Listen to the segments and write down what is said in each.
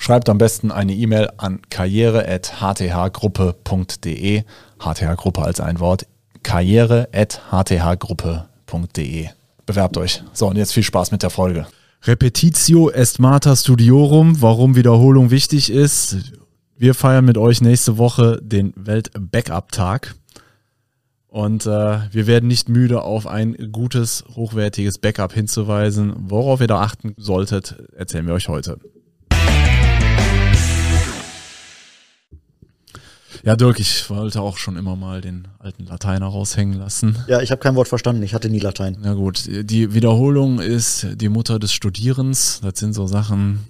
Schreibt am besten eine E-Mail an karriere.hthgruppe.de. HTH-Gruppe als ein Wort. karriere.hthgruppe.de. Bewerbt euch. So, und jetzt viel Spaß mit der Folge. Repetitio est mater studiorum, warum Wiederholung wichtig ist. Wir feiern mit euch nächste Woche den Welt-Backup-Tag. Und äh, wir werden nicht müde, auf ein gutes, hochwertiges Backup hinzuweisen. Worauf ihr da achten solltet, erzählen wir euch heute. Ja, Dirk, ich wollte auch schon immer mal den alten Lateiner raushängen lassen. Ja, ich habe kein Wort verstanden. Ich hatte nie Latein. Ja gut, die Wiederholung ist die Mutter des Studierens. Das sind so Sachen.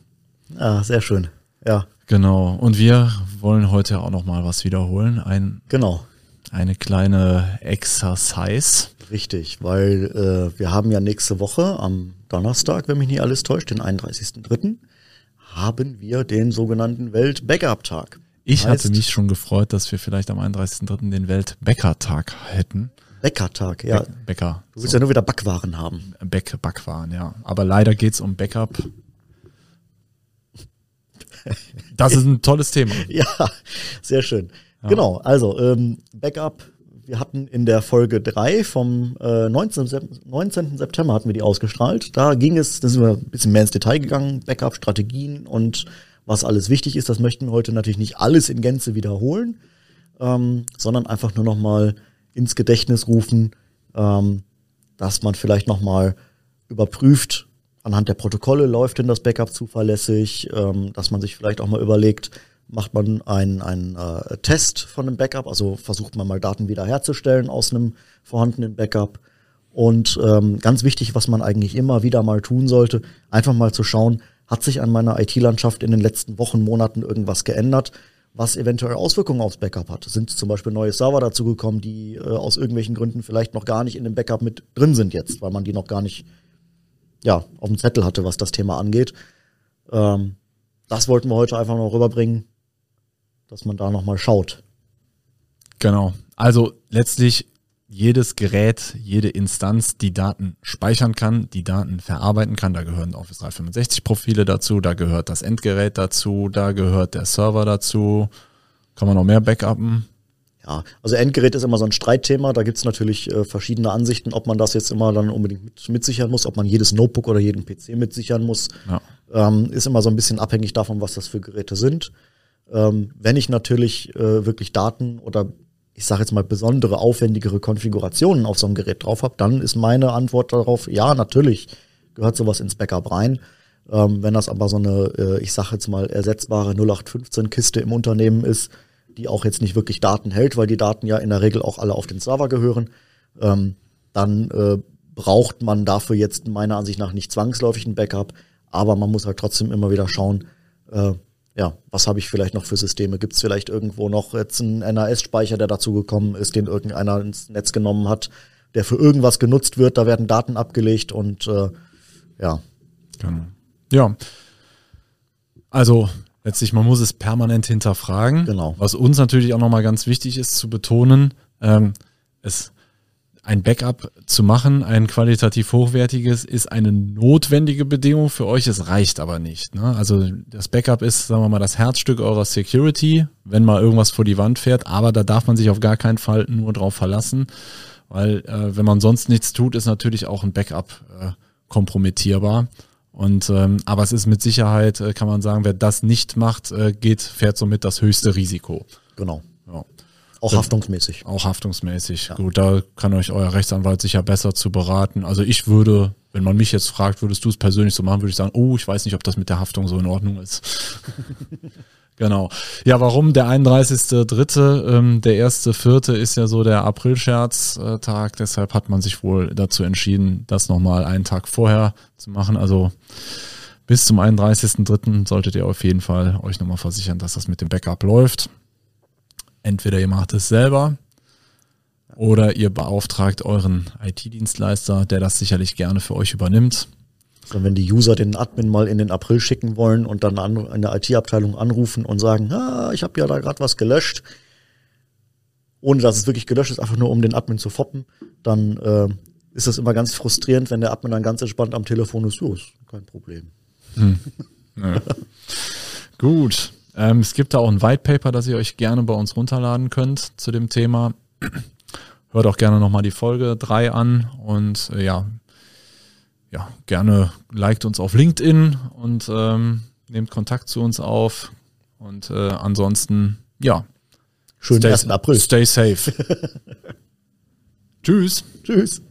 Ah, sehr schön. Ja. Genau. Und wir wollen heute auch noch mal was wiederholen. Ein, genau. Eine kleine Exercise. Richtig, weil äh, wir haben ja nächste Woche am Donnerstag, wenn mich nicht alles täuscht, den 31.03., haben wir den sogenannten Welt-Backup-Tag. Ich heißt, hatte mich schon gefreut, dass wir vielleicht am 31.03. den Weltbäckertag hätten. Bäckertag, ja. Bäcker. Du willst so. ja nur wieder Backwaren haben. Bäck, Backwaren, ja. Aber leider geht es um Backup. Das ist ein tolles Thema. ja, sehr schön. Ja. Genau, also ähm, Backup. Wir hatten in der Folge 3 vom äh, 19, 19. September hatten wir die ausgestrahlt. Da ging es, da sind wir ein bisschen mehr ins Detail gegangen, Backup-Strategien und was alles wichtig ist. Das möchten wir heute natürlich nicht alles in Gänze wiederholen, ähm, sondern einfach nur noch mal ins Gedächtnis rufen, ähm, dass man vielleicht noch mal überprüft, anhand der Protokolle läuft denn das Backup zuverlässig, ähm, dass man sich vielleicht auch mal überlegt, macht man einen, einen äh, Test von einem Backup, also versucht man mal Daten wiederherzustellen aus einem vorhandenen Backup. Und ähm, ganz wichtig, was man eigentlich immer wieder mal tun sollte, einfach mal zu schauen, hat sich an meiner IT-Landschaft in den letzten Wochen, Monaten irgendwas geändert, was eventuell Auswirkungen aufs Backup hat? Sind zum Beispiel neue Server dazugekommen, die äh, aus irgendwelchen Gründen vielleicht noch gar nicht in dem Backup mit drin sind jetzt, weil man die noch gar nicht ja, auf dem Zettel hatte, was das Thema angeht. Ähm, das wollten wir heute einfach noch rüberbringen, dass man da nochmal schaut. Genau. Also letztlich jedes Gerät, jede Instanz die Daten speichern kann, die Daten verarbeiten kann. Da gehören Office 365 Profile dazu, da gehört das Endgerät dazu, da gehört der Server dazu. Kann man noch mehr backuppen? Ja, also Endgerät ist immer so ein Streitthema. Da gibt's natürlich äh, verschiedene Ansichten, ob man das jetzt immer dann unbedingt mit, mitsichern muss, ob man jedes Notebook oder jeden PC mitsichern muss. Ja. Ähm, ist immer so ein bisschen abhängig davon, was das für Geräte sind. Ähm, wenn ich natürlich äh, wirklich Daten oder ich sage jetzt mal, besondere, aufwendigere Konfigurationen auf so einem Gerät drauf habe, dann ist meine Antwort darauf, ja, natürlich gehört sowas ins Backup rein. Ähm, wenn das aber so eine, äh, ich sage jetzt mal, ersetzbare 0815-Kiste im Unternehmen ist, die auch jetzt nicht wirklich Daten hält, weil die Daten ja in der Regel auch alle auf den Server gehören, ähm, dann äh, braucht man dafür jetzt meiner Ansicht nach nicht zwangsläufig ein Backup, aber man muss halt trotzdem immer wieder schauen, äh, ja, was habe ich vielleicht noch für Systeme? Gibt es vielleicht irgendwo noch jetzt einen NAS-Speicher, der dazu gekommen ist, den irgendeiner ins Netz genommen hat, der für irgendwas genutzt wird? Da werden Daten abgelegt und äh, ja. Genau. Ja. Also letztlich, man muss es permanent hinterfragen. Genau. Was uns natürlich auch nochmal ganz wichtig ist zu betonen, ähm, es ein Backup zu machen, ein qualitativ hochwertiges, ist eine notwendige Bedingung für euch. Es reicht aber nicht. Ne? Also das Backup ist, sagen wir mal, das Herzstück eurer Security, wenn mal irgendwas vor die Wand fährt. Aber da darf man sich auf gar keinen Fall nur drauf verlassen, weil äh, wenn man sonst nichts tut, ist natürlich auch ein Backup äh, kompromittierbar. Und ähm, aber es ist mit Sicherheit, äh, kann man sagen, wer das nicht macht, äh, geht, fährt somit das höchste Risiko. Genau. Ja. Auch haftungsmäßig. Auch haftungsmäßig. Ja. Gut, da kann euch euer Rechtsanwalt sicher besser zu beraten. Also ich würde, wenn man mich jetzt fragt, würdest du es persönlich so machen, würde ich sagen, oh, ich weiß nicht, ob das mit der Haftung so in Ordnung ist. genau. Ja, warum der 31.3., ähm, der erste Vierte ist ja so der Aprilscherztag, deshalb hat man sich wohl dazu entschieden, das nochmal einen Tag vorher zu machen. Also bis zum 31.3. solltet ihr auf jeden Fall euch nochmal versichern, dass das mit dem Backup läuft. Entweder ihr macht es selber oder ihr beauftragt euren IT-Dienstleister, der das sicherlich gerne für euch übernimmt. Also wenn die User den Admin mal in den April schicken wollen und dann an, in der IT-Abteilung anrufen und sagen, ah, ich habe ja da gerade was gelöscht, ohne dass es wirklich gelöscht ist, einfach nur um den Admin zu foppen, dann äh, ist das immer ganz frustrierend, wenn der Admin dann ganz entspannt am Telefon ist. Ist kein Problem. Hm. Ja. Gut. Ähm, es gibt da auch ein White Paper, das ihr euch gerne bei uns runterladen könnt zu dem Thema. Hört auch gerne nochmal die Folge 3 an und äh, ja, ja, gerne liked uns auf LinkedIn und ähm, nehmt Kontakt zu uns auf. Und äh, ansonsten, ja. Schönen 1. April. Stay safe. Tschüss. Tschüss.